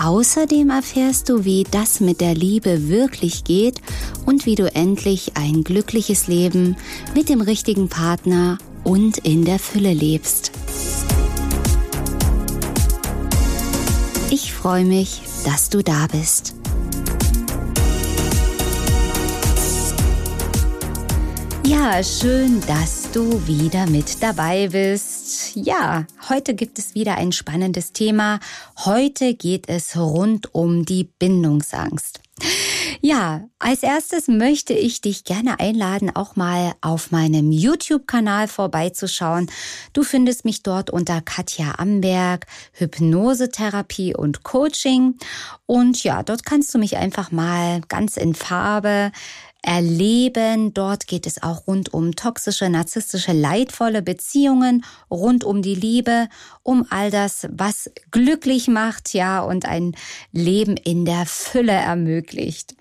Außerdem erfährst du, wie das mit der Liebe wirklich geht und wie du endlich ein glückliches Leben mit dem richtigen Partner und in der Fülle lebst. Ich freue mich, dass du da bist. Ja, schön, dass du wieder mit dabei bist. Ja, heute gibt es wieder ein spannendes Thema. Heute geht es rund um die Bindungsangst. Ja, als erstes möchte ich dich gerne einladen, auch mal auf meinem YouTube-Kanal vorbeizuschauen. Du findest mich dort unter Katja Amberg, Hypnosetherapie und Coaching. Und ja, dort kannst du mich einfach mal ganz in Farbe erleben. Dort geht es auch rund um toxische, narzisstische, leidvolle Beziehungen, rund um die Liebe, um all das, was glücklich macht, ja, und ein Leben in der Fülle ermöglicht.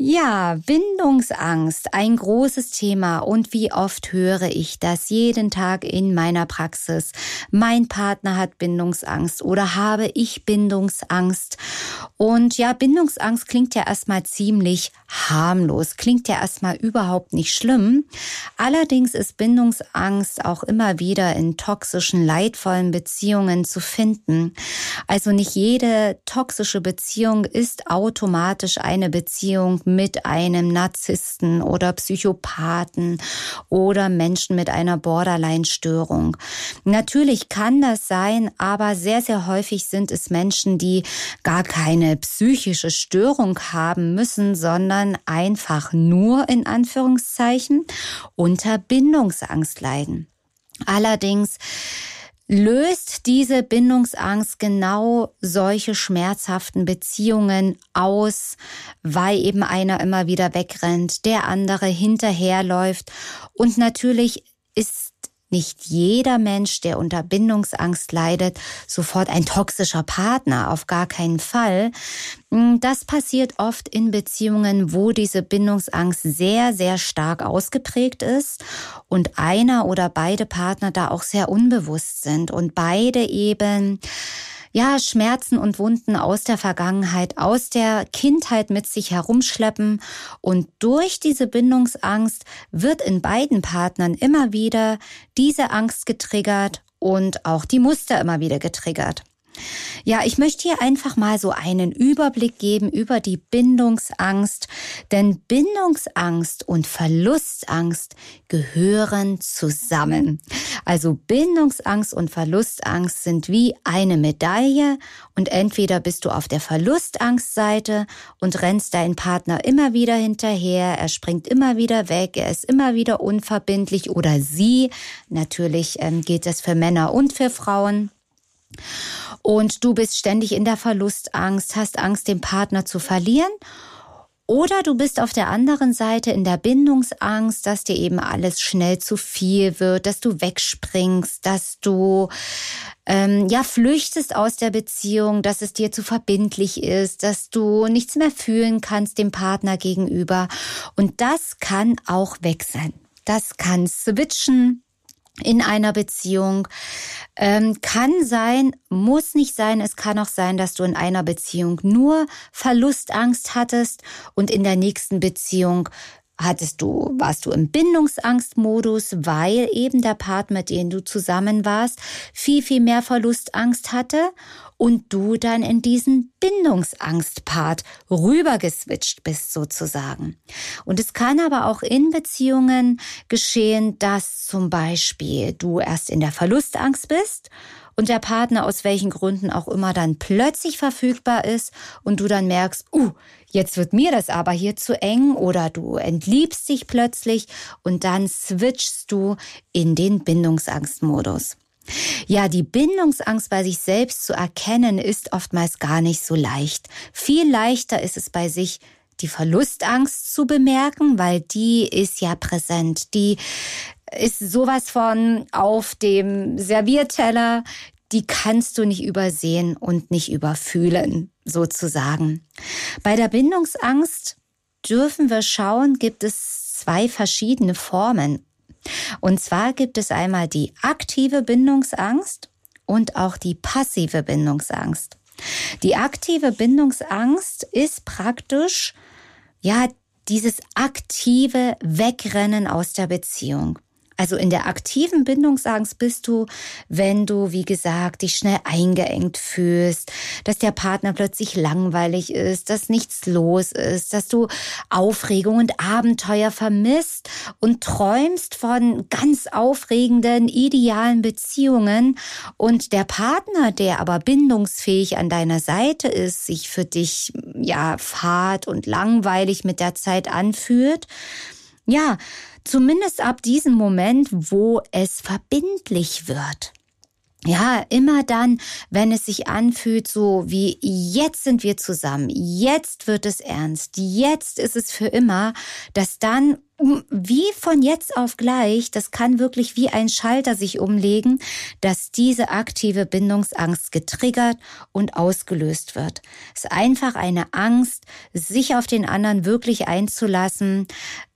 Ja, Bindungsangst, ein großes Thema und wie oft höre ich das jeden Tag in meiner Praxis. Mein Partner hat Bindungsangst oder habe ich Bindungsangst. Und ja, Bindungsangst klingt ja erstmal ziemlich harmlos, klingt ja erstmal überhaupt nicht schlimm. Allerdings ist Bindungsangst auch immer wieder in toxischen, leidvollen Beziehungen zu finden. Also nicht jede toxische Beziehung ist automatisch eine Beziehung mit einem Narzissten oder Psychopathen oder Menschen mit einer Borderline-Störung. Natürlich kann das sein, aber sehr, sehr häufig sind es Menschen, die gar keine psychische Störung haben müssen, sondern einfach nur in Anführungszeichen unter Bindungsangst leiden. Allerdings löst diese Bindungsangst genau solche schmerzhaften Beziehungen aus, weil eben einer immer wieder wegrennt, der andere hinterherläuft. Und natürlich ist nicht jeder Mensch, der unter Bindungsangst leidet, sofort ein toxischer Partner, auf gar keinen Fall. Mm, das passiert oft in Beziehungen, wo diese Bindungsangst sehr, sehr stark ausgeprägt ist und einer oder beide Partner da auch sehr unbewusst sind und beide eben ja, Schmerzen und Wunden aus der Vergangenheit, aus der Kindheit mit sich herumschleppen. Und durch diese Bindungsangst wird in beiden Partnern immer wieder diese Angst getriggert und auch die Muster immer wieder getriggert. Ja, ich möchte hier einfach mal so einen Überblick geben über die Bindungsangst, denn Bindungsangst und Verlustangst gehören zusammen. Also Bindungsangst und Verlustangst sind wie eine Medaille und entweder bist du auf der Verlustangstseite und rennst deinen Partner immer wieder hinterher, er springt immer wieder weg, er ist immer wieder unverbindlich oder sie. Natürlich ähm, geht das für Männer und für Frauen. Und du bist ständig in der Verlustangst, hast Angst, den Partner zu verlieren. Oder du bist auf der anderen Seite in der Bindungsangst, dass dir eben alles schnell zu viel wird, dass du wegspringst, dass du ähm, ja flüchtest aus der Beziehung, dass es dir zu verbindlich ist, dass du nichts mehr fühlen kannst dem Partner gegenüber. Und das kann auch weg sein. Das kann switchen in einer Beziehung. Ähm, kann sein, muss nicht sein. Es kann auch sein, dass du in einer Beziehung nur Verlustangst hattest und in der nächsten Beziehung hattest du, warst du im Bindungsangstmodus, weil eben der Part, mit dem du zusammen warst, viel, viel mehr Verlustangst hatte und du dann in diesen Bindungsangstpart rübergeswitcht bist sozusagen. Und es kann aber auch in Beziehungen geschehen, dass zum Beispiel du erst in der Verlustangst bist und der Partner aus welchen Gründen auch immer dann plötzlich verfügbar ist und du dann merkst, uh, jetzt wird mir das aber hier zu eng oder du entliebst dich plötzlich und dann switchst du in den Bindungsangstmodus. Ja, die Bindungsangst bei sich selbst zu erkennen, ist oftmals gar nicht so leicht. Viel leichter ist es bei sich die Verlustangst zu bemerken, weil die ist ja präsent. Die ist sowas von auf dem Servierteller, die kannst du nicht übersehen und nicht überfühlen, sozusagen. Bei der Bindungsangst dürfen wir schauen, gibt es zwei verschiedene Formen. Und zwar gibt es einmal die aktive Bindungsangst und auch die passive Bindungsangst. Die aktive Bindungsangst ist praktisch, ja, dieses aktive Wegrennen aus der Beziehung. Also in der aktiven Bindungsangst bist du, wenn du, wie gesagt, dich schnell eingeengt fühlst, dass der Partner plötzlich langweilig ist, dass nichts los ist, dass du Aufregung und Abenteuer vermisst und träumst von ganz aufregenden, idealen Beziehungen. Und der Partner, der aber bindungsfähig an deiner Seite ist, sich für dich, ja, fad und langweilig mit der Zeit anfühlt, ja, Zumindest ab diesem Moment, wo es verbindlich wird. Ja, immer dann, wenn es sich anfühlt, so wie jetzt sind wir zusammen, jetzt wird es ernst, jetzt ist es für immer, dass dann wie von jetzt auf gleich, das kann wirklich wie ein Schalter sich umlegen, dass diese aktive Bindungsangst getriggert und ausgelöst wird. Es ist einfach eine Angst, sich auf den anderen wirklich einzulassen,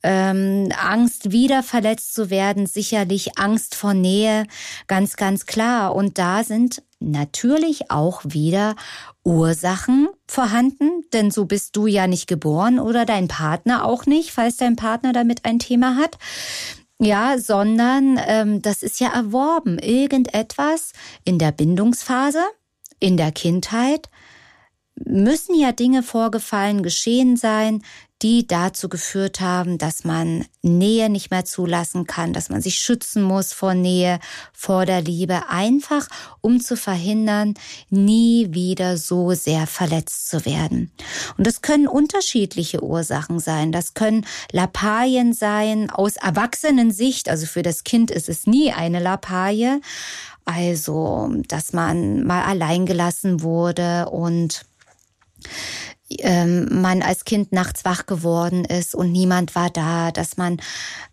ähm, Angst, wieder verletzt zu werden, sicherlich Angst vor Nähe, ganz, ganz klar. Und da sind natürlich auch wieder Ursachen vorhanden, denn so bist du ja nicht geboren oder dein Partner auch nicht, falls dein Partner damit ein Thema hat. Ja, sondern ähm, das ist ja erworben. Irgendetwas in der Bindungsphase, in der Kindheit, müssen ja Dinge vorgefallen, geschehen sein, die dazu geführt haben, dass man Nähe nicht mehr zulassen kann, dass man sich schützen muss vor Nähe, vor der Liebe, einfach um zu verhindern, nie wieder so sehr verletzt zu werden. Und das können unterschiedliche Ursachen sein. Das können Lappalien sein aus Erwachsenensicht. Also für das Kind ist es nie eine Lappalie. Also, dass man mal allein gelassen wurde und ähm, man als Kind nachts wach geworden ist und niemand war da, dass man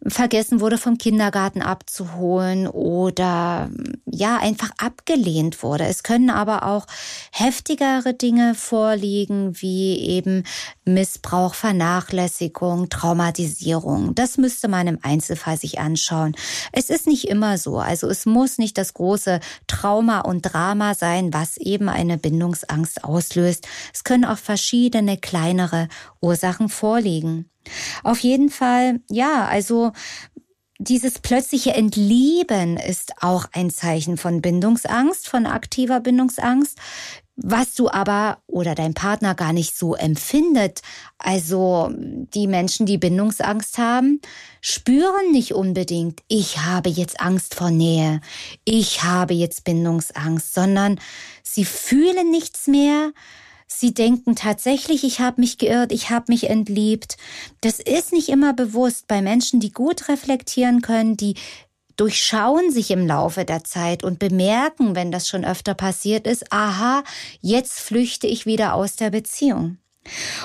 vergessen wurde vom Kindergarten abzuholen oder ja einfach abgelehnt wurde. Es können aber auch heftigere Dinge vorliegen, wie eben Missbrauch, Vernachlässigung, Traumatisierung. Das müsste man im Einzelfall sich anschauen. Es ist nicht immer so. Also es muss nicht das große Trauma und Drama sein, was eben eine Bindungsangst auslöst. Es können auch verschiedene kleinere Ursachen vorliegen. Auf jeden Fall, ja, also dieses plötzliche Entlieben ist auch ein Zeichen von Bindungsangst, von aktiver Bindungsangst was du aber oder dein Partner gar nicht so empfindet. Also die Menschen, die Bindungsangst haben, spüren nicht unbedingt, ich habe jetzt Angst vor Nähe, ich habe jetzt Bindungsangst, sondern sie fühlen nichts mehr. Sie denken tatsächlich, ich habe mich geirrt, ich habe mich entliebt. Das ist nicht immer bewusst bei Menschen, die gut reflektieren können, die durchschauen sich im Laufe der Zeit und bemerken, wenn das schon öfter passiert ist, aha, jetzt flüchte ich wieder aus der Beziehung.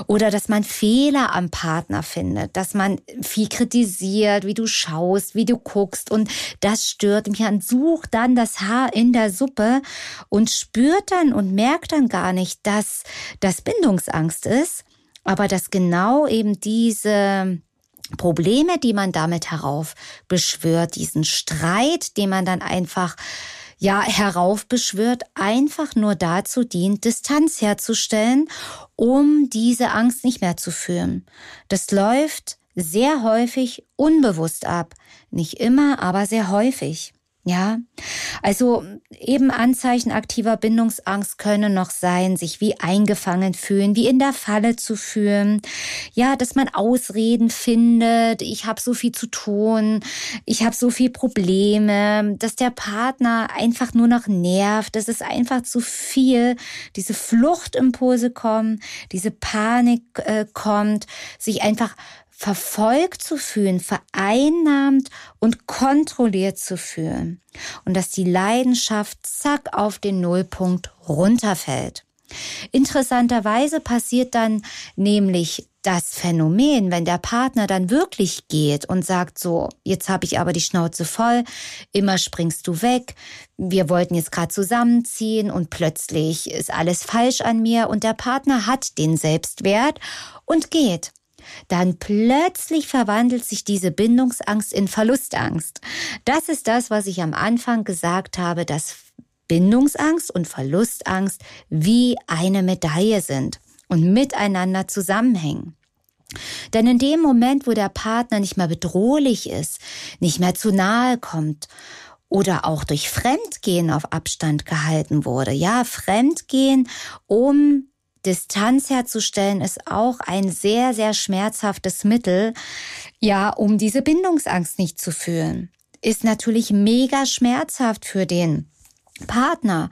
Oder dass man Fehler am Partner findet, dass man viel kritisiert, wie du schaust, wie du guckst und das stört mich an. Sucht dann das Haar in der Suppe und spürt dann und merkt dann gar nicht, dass das Bindungsangst ist, aber dass genau eben diese Probleme, die man damit heraufbeschwört, diesen Streit, den man dann einfach ja heraufbeschwört, einfach nur dazu dient, Distanz herzustellen, um diese Angst nicht mehr zu fühlen. Das läuft sehr häufig unbewusst ab. Nicht immer, aber sehr häufig. Ja, also eben Anzeichen aktiver Bindungsangst können noch sein, sich wie eingefangen fühlen, wie in der Falle zu fühlen. Ja, dass man Ausreden findet, ich habe so viel zu tun, ich habe so viel Probleme, dass der Partner einfach nur noch nervt, dass es einfach zu viel, diese Fluchtimpulse kommen, diese Panik äh, kommt, sich einfach verfolgt zu fühlen, vereinnahmt und kontrolliert zu fühlen. Und dass die Leidenschaft zack auf den Nullpunkt runterfällt. Interessanterweise passiert dann nämlich das Phänomen, wenn der Partner dann wirklich geht und sagt so, jetzt habe ich aber die Schnauze voll, immer springst du weg, wir wollten jetzt gerade zusammenziehen und plötzlich ist alles falsch an mir und der Partner hat den Selbstwert und geht. Dann plötzlich verwandelt sich diese Bindungsangst in Verlustangst. Das ist das, was ich am Anfang gesagt habe, dass Bindungsangst und Verlustangst wie eine Medaille sind und miteinander zusammenhängen. Denn in dem Moment, wo der Partner nicht mehr bedrohlich ist, nicht mehr zu nahe kommt oder auch durch Fremdgehen auf Abstand gehalten wurde, ja, Fremdgehen, um Distanz herzustellen, ist auch ein sehr, sehr schmerzhaftes Mittel, ja, um diese Bindungsangst nicht zu fühlen. Ist natürlich mega schmerzhaft für den Partner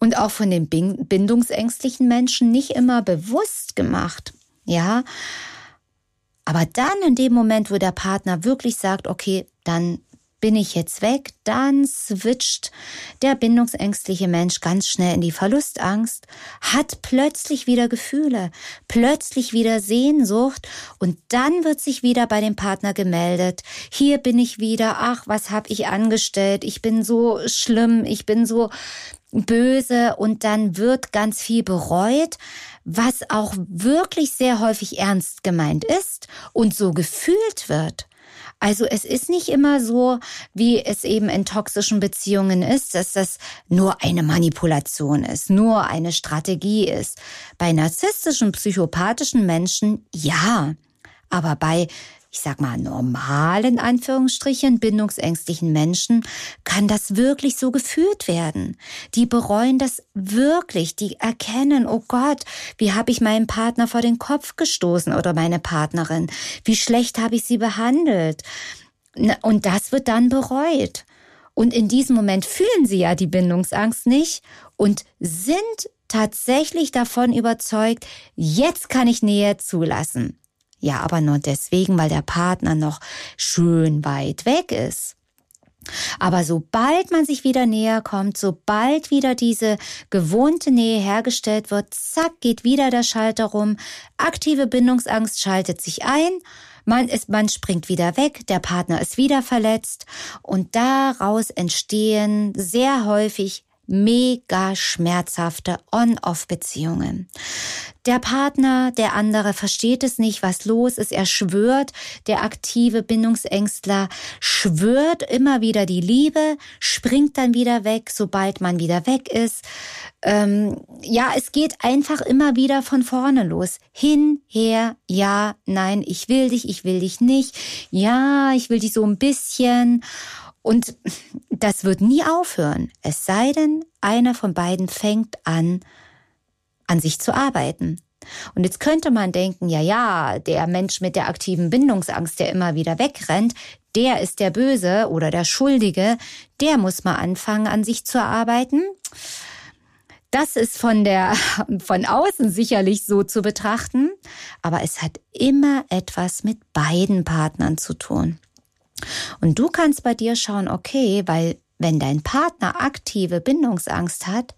und auch von den bindungsängstlichen Menschen nicht immer bewusst gemacht. Ja. Aber dann in dem Moment, wo der Partner wirklich sagt, okay, dann bin ich jetzt weg, dann switcht der bindungsängstliche Mensch ganz schnell in die Verlustangst, hat plötzlich wieder Gefühle, plötzlich wieder Sehnsucht und dann wird sich wieder bei dem Partner gemeldet, hier bin ich wieder, ach, was habe ich angestellt, ich bin so schlimm, ich bin so böse und dann wird ganz viel bereut, was auch wirklich sehr häufig ernst gemeint ist und so gefühlt wird. Also es ist nicht immer so, wie es eben in toxischen Beziehungen ist, dass das nur eine Manipulation ist, nur eine Strategie ist. Bei narzisstischen, psychopathischen Menschen ja. Aber bei ich sag mal, normalen Anführungsstrichen, bindungsängstlichen Menschen kann das wirklich so gefühlt werden. Die bereuen das wirklich, die erkennen, oh Gott, wie habe ich meinen Partner vor den Kopf gestoßen oder meine Partnerin, wie schlecht habe ich sie behandelt. Und das wird dann bereut. Und in diesem Moment fühlen sie ja die Bindungsangst nicht und sind tatsächlich davon überzeugt, jetzt kann ich Nähe zulassen. Ja, aber nur deswegen, weil der Partner noch schön weit weg ist. Aber sobald man sich wieder näher kommt, sobald wieder diese gewohnte Nähe hergestellt wird, zack, geht wieder der Schalter rum, aktive Bindungsangst schaltet sich ein, man ist, man springt wieder weg, der Partner ist wieder verletzt. Und daraus entstehen sehr häufig mega schmerzhafte On-Off-Beziehungen. Der Partner, der andere versteht es nicht, was los ist. Er schwört, der aktive Bindungsängstler schwört immer wieder die Liebe, springt dann wieder weg, sobald man wieder weg ist. Ähm, ja, es geht einfach immer wieder von vorne los. Hin, her, ja, nein, ich will dich, ich will dich nicht. Ja, ich will dich so ein bisschen. Und das wird nie aufhören, es sei denn, einer von beiden fängt an, an sich zu arbeiten. Und jetzt könnte man denken, ja, ja, der Mensch mit der aktiven Bindungsangst, der immer wieder wegrennt, der ist der Böse oder der Schuldige, der muss mal anfangen, an sich zu arbeiten. Das ist von der, von außen sicherlich so zu betrachten, aber es hat immer etwas mit beiden Partnern zu tun. Und du kannst bei dir schauen, okay, weil wenn dein Partner aktive Bindungsangst hat,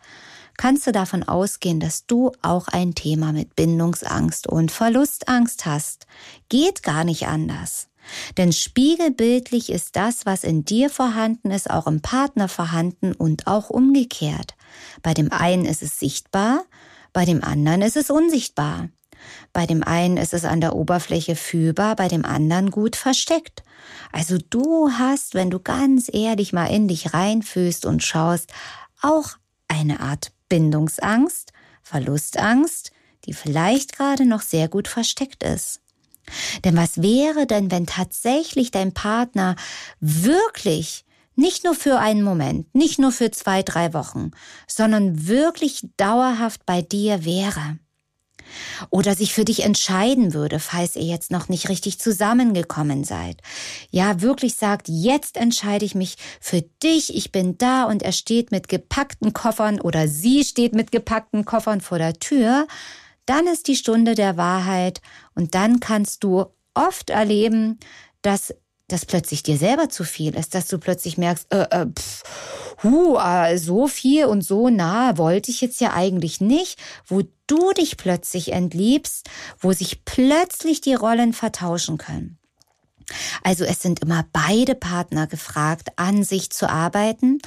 kannst du davon ausgehen, dass du auch ein Thema mit Bindungsangst und Verlustangst hast. Geht gar nicht anders. Denn spiegelbildlich ist das, was in dir vorhanden ist, auch im Partner vorhanden und auch umgekehrt. Bei dem einen ist es sichtbar, bei dem anderen ist es unsichtbar. Bei dem einen ist es an der Oberfläche fühlbar, bei dem anderen gut versteckt. Also du hast, wenn du ganz ehrlich mal in dich reinfühlst und schaust, auch eine Art Bindungsangst, Verlustangst, die vielleicht gerade noch sehr gut versteckt ist. Denn was wäre denn, wenn tatsächlich dein Partner wirklich nicht nur für einen Moment, nicht nur für zwei, drei Wochen, sondern wirklich dauerhaft bei dir wäre? Oder sich für dich entscheiden würde, falls ihr jetzt noch nicht richtig zusammengekommen seid. Ja, wirklich sagt, jetzt entscheide ich mich für dich, ich bin da und er steht mit gepackten Koffern oder sie steht mit gepackten Koffern vor der Tür, dann ist die Stunde der Wahrheit und dann kannst du oft erleben, dass dass plötzlich dir selber zu viel ist, dass du plötzlich merkst, äh, äh, pff, hu, äh, so viel und so nah wollte ich jetzt ja eigentlich nicht, wo du dich plötzlich entliebst, wo sich plötzlich die Rollen vertauschen können. Also es sind immer beide Partner gefragt, an sich zu arbeiten.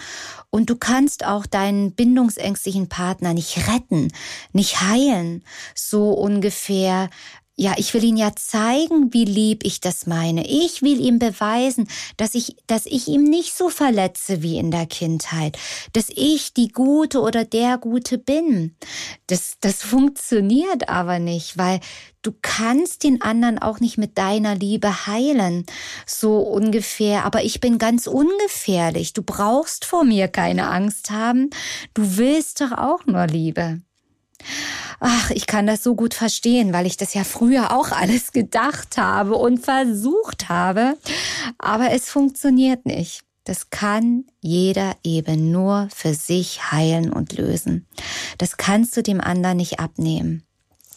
Und du kannst auch deinen bindungsängstlichen Partner nicht retten, nicht heilen. So ungefähr ja, ich will ihm ja zeigen, wie lieb ich das meine. Ich will ihm beweisen, dass ich, dass ich ihm nicht so verletze wie in der Kindheit, dass ich die Gute oder der Gute bin. Das, das funktioniert aber nicht, weil du kannst den anderen auch nicht mit deiner Liebe heilen. So ungefähr. Aber ich bin ganz ungefährlich. Du brauchst vor mir keine Angst haben. Du willst doch auch nur Liebe. Ach, ich kann das so gut verstehen, weil ich das ja früher auch alles gedacht habe und versucht habe. Aber es funktioniert nicht. Das kann jeder eben nur für sich heilen und lösen. Das kannst du dem anderen nicht abnehmen.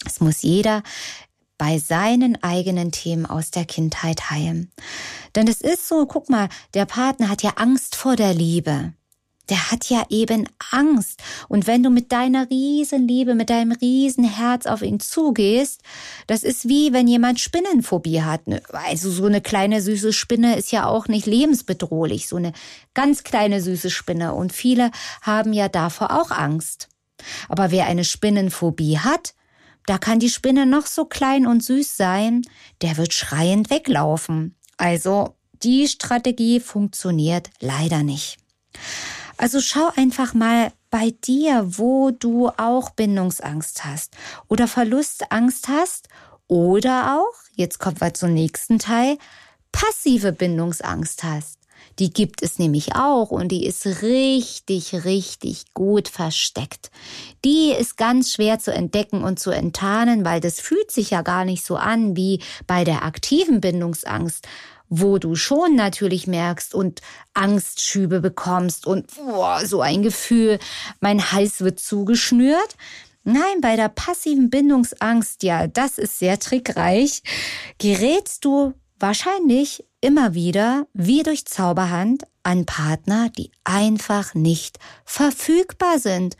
Es muss jeder bei seinen eigenen Themen aus der Kindheit heilen. Denn es ist so, guck mal, der Partner hat ja Angst vor der Liebe der hat ja eben Angst. Und wenn du mit deiner Riesenliebe, mit deinem Riesenherz auf ihn zugehst, das ist wie wenn jemand Spinnenphobie hat. Also so eine kleine süße Spinne ist ja auch nicht lebensbedrohlich, so eine ganz kleine süße Spinne. Und viele haben ja davor auch Angst. Aber wer eine Spinnenphobie hat, da kann die Spinne noch so klein und süß sein, der wird schreiend weglaufen. Also die Strategie funktioniert leider nicht. Also schau einfach mal bei dir, wo du auch Bindungsangst hast oder Verlustangst hast oder auch, jetzt kommen wir zum nächsten Teil, passive Bindungsangst hast. Die gibt es nämlich auch und die ist richtig, richtig gut versteckt. Die ist ganz schwer zu entdecken und zu enttarnen, weil das fühlt sich ja gar nicht so an wie bei der aktiven Bindungsangst, wo du schon natürlich merkst und Angstschübe bekommst und boah, so ein Gefühl, mein Hals wird zugeschnürt. Nein, bei der passiven Bindungsangst, ja, das ist sehr trickreich, gerätst du wahrscheinlich immer wieder, wie durch Zauberhand, an Partner, die einfach nicht verfügbar sind,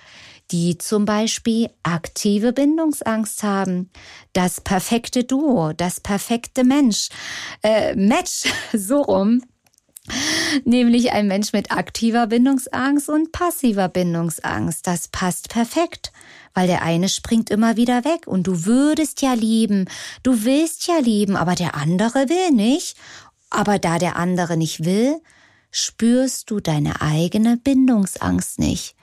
die zum Beispiel aktive Bindungsangst haben. Das perfekte Duo, das perfekte Mensch, äh, Match, so rum. Nämlich ein Mensch mit aktiver Bindungsangst und passiver Bindungsangst. Das passt perfekt, weil der eine springt immer wieder weg und du würdest ja lieben, du willst ja lieben, aber der andere will nicht. Aber da der andere nicht will, spürst du deine eigene Bindungsangst nicht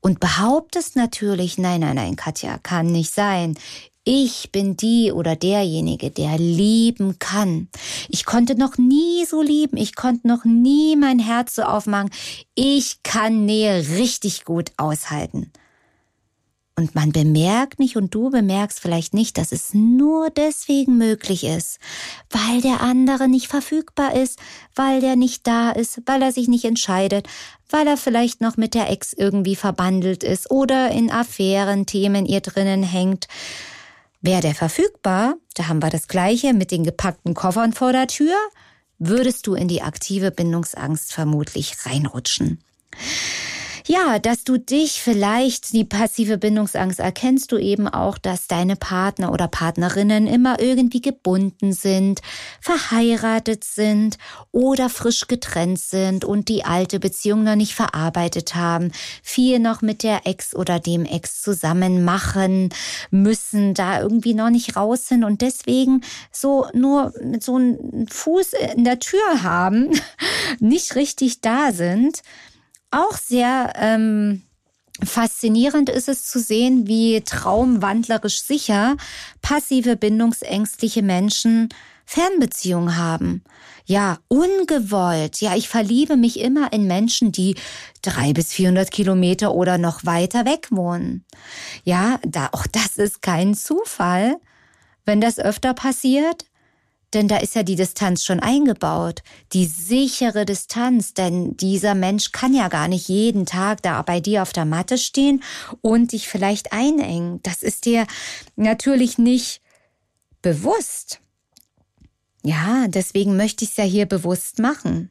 und behauptest natürlich, nein, nein, nein, Katja, kann nicht sein. Ich bin die oder derjenige, der lieben kann. Ich konnte noch nie so lieben. Ich konnte noch nie mein Herz so aufmachen. Ich kann Nähe richtig gut aushalten. Und man bemerkt nicht und du bemerkst vielleicht nicht, dass es nur deswegen möglich ist, weil der andere nicht verfügbar ist, weil der nicht da ist, weil er sich nicht entscheidet, weil er vielleicht noch mit der Ex irgendwie verbandelt ist oder in Affären, Themen ihr drinnen hängt. Wäre der verfügbar, da haben wir das gleiche mit den gepackten Koffern vor der Tür, würdest du in die aktive Bindungsangst vermutlich reinrutschen. Ja, dass du dich vielleicht, die passive Bindungsangst erkennst du eben auch, dass deine Partner oder Partnerinnen immer irgendwie gebunden sind, verheiratet sind oder frisch getrennt sind und die alte Beziehung noch nicht verarbeitet haben, viel noch mit der Ex oder dem Ex zusammen machen müssen, da irgendwie noch nicht raus sind und deswegen so nur mit so einem Fuß in der Tür haben, nicht richtig da sind auch sehr ähm, faszinierend ist es zu sehen, wie traumwandlerisch sicher passive bindungsängstliche Menschen Fernbeziehungen haben. Ja, ungewollt. Ja, ich verliebe mich immer in Menschen, die drei bis vierhundert Kilometer oder noch weiter weg wohnen. Ja, da, auch das ist kein Zufall. Wenn das öfter passiert, denn da ist ja die Distanz schon eingebaut, die sichere Distanz, denn dieser Mensch kann ja gar nicht jeden Tag da bei dir auf der Matte stehen und dich vielleicht einengen. Das ist dir natürlich nicht bewusst. Ja, deswegen möchte ich es ja hier bewusst machen.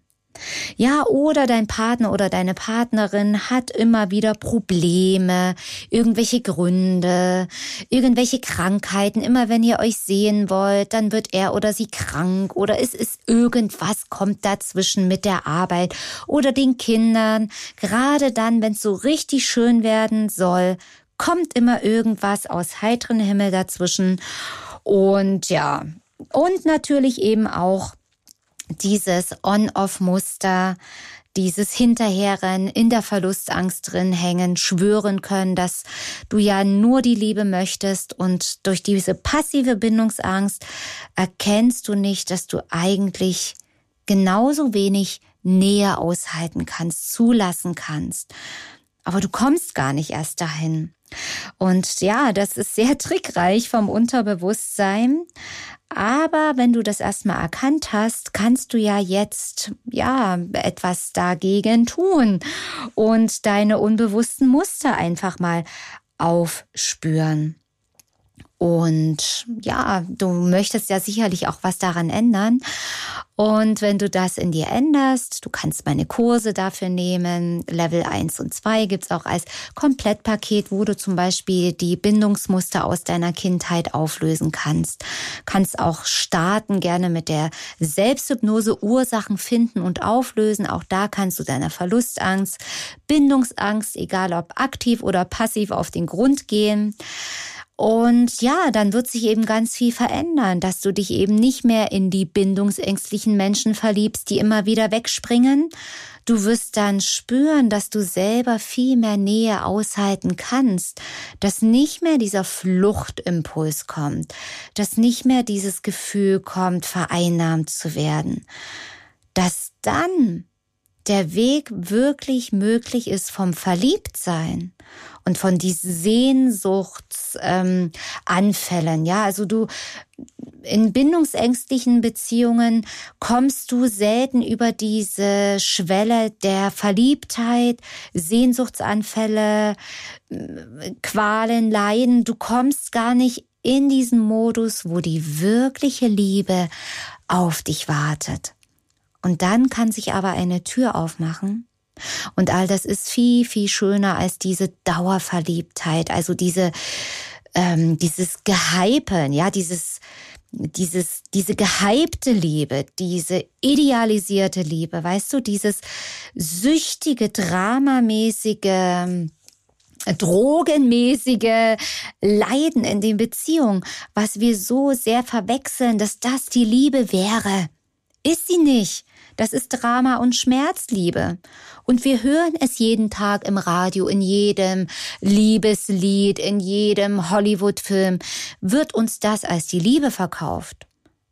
Ja, oder dein Partner oder deine Partnerin hat immer wieder Probleme, irgendwelche Gründe, irgendwelche Krankheiten. Immer wenn ihr euch sehen wollt, dann wird er oder sie krank oder es ist irgendwas kommt dazwischen mit der Arbeit oder den Kindern. Gerade dann, wenn es so richtig schön werden soll, kommt immer irgendwas aus heiteren Himmel dazwischen. Und ja, und natürlich eben auch dieses On-Off-Muster, dieses Hinterherrennen, in der Verlustangst drin hängen, schwören können, dass du ja nur die Liebe möchtest und durch diese passive Bindungsangst erkennst du nicht, dass du eigentlich genauso wenig Nähe aushalten kannst, zulassen kannst. Aber du kommst gar nicht erst dahin. Und ja, das ist sehr trickreich vom Unterbewusstsein. Aber wenn du das erstmal erkannt hast, kannst du ja jetzt, ja, etwas dagegen tun und deine unbewussten Muster einfach mal aufspüren. Und ja, du möchtest ja sicherlich auch was daran ändern. Und wenn du das in dir änderst, du kannst meine Kurse dafür nehmen. Level 1 und 2 gibt's auch als Komplettpaket, wo du zum Beispiel die Bindungsmuster aus deiner Kindheit auflösen kannst. Kannst auch starten gerne mit der Selbsthypnose Ursachen finden und auflösen. Auch da kannst du deiner Verlustangst, Bindungsangst, egal ob aktiv oder passiv, auf den Grund gehen. Und ja, dann wird sich eben ganz viel verändern, dass du dich eben nicht mehr in die bindungsängstlichen Menschen verliebst, die immer wieder wegspringen. Du wirst dann spüren, dass du selber viel mehr Nähe aushalten kannst, dass nicht mehr dieser Fluchtimpuls kommt, dass nicht mehr dieses Gefühl kommt, vereinnahmt zu werden, dass dann der Weg wirklich möglich ist vom Verliebtsein und von diesen Sehnsuchtsanfällen. Ähm, ja, also du in bindungsängstlichen Beziehungen kommst du selten über diese Schwelle der Verliebtheit, Sehnsuchtsanfälle, Qualen, Leiden. Du kommst gar nicht in diesen Modus, wo die wirkliche Liebe auf dich wartet. Und dann kann sich aber eine Tür aufmachen. Und all das ist viel, viel schöner als diese Dauerverliebtheit, also diese, ähm, dieses Gehypen, ja, dieses, dieses, diese gehypte Liebe, diese idealisierte Liebe, weißt du, dieses süchtige, dramamäßige, drogenmäßige Leiden in den Beziehungen, was wir so sehr verwechseln, dass das die Liebe wäre. Ist sie nicht. Das ist Drama und Schmerzliebe. Und wir hören es jeden Tag im Radio, in jedem Liebeslied, in jedem Hollywood-Film. Wird uns das als die Liebe verkauft?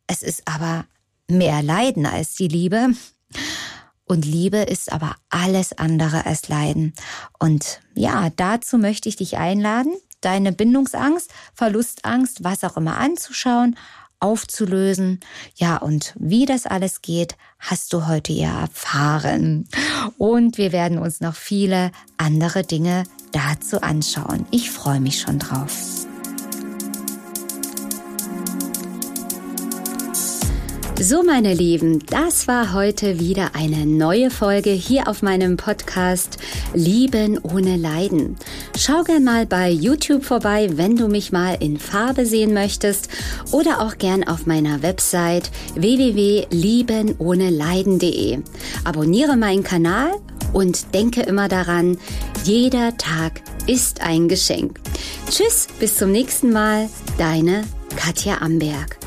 Es ist aber mehr Leiden als die Liebe. Und Liebe ist aber alles andere als Leiden. Und ja, dazu möchte ich dich einladen, deine Bindungsangst, Verlustangst, was auch immer anzuschauen aufzulösen. Ja, und wie das alles geht, hast du heute ja erfahren. Und wir werden uns noch viele andere Dinge dazu anschauen. Ich freue mich schon drauf. So, meine Lieben, das war heute wieder eine neue Folge hier auf meinem Podcast Lieben ohne Leiden. Schau gern mal bei YouTube vorbei, wenn du mich mal in Farbe sehen möchtest oder auch gern auf meiner Website www.liebenohneleiden.de. Abonniere meinen Kanal und denke immer daran, jeder Tag ist ein Geschenk. Tschüss, bis zum nächsten Mal, deine Katja Amberg.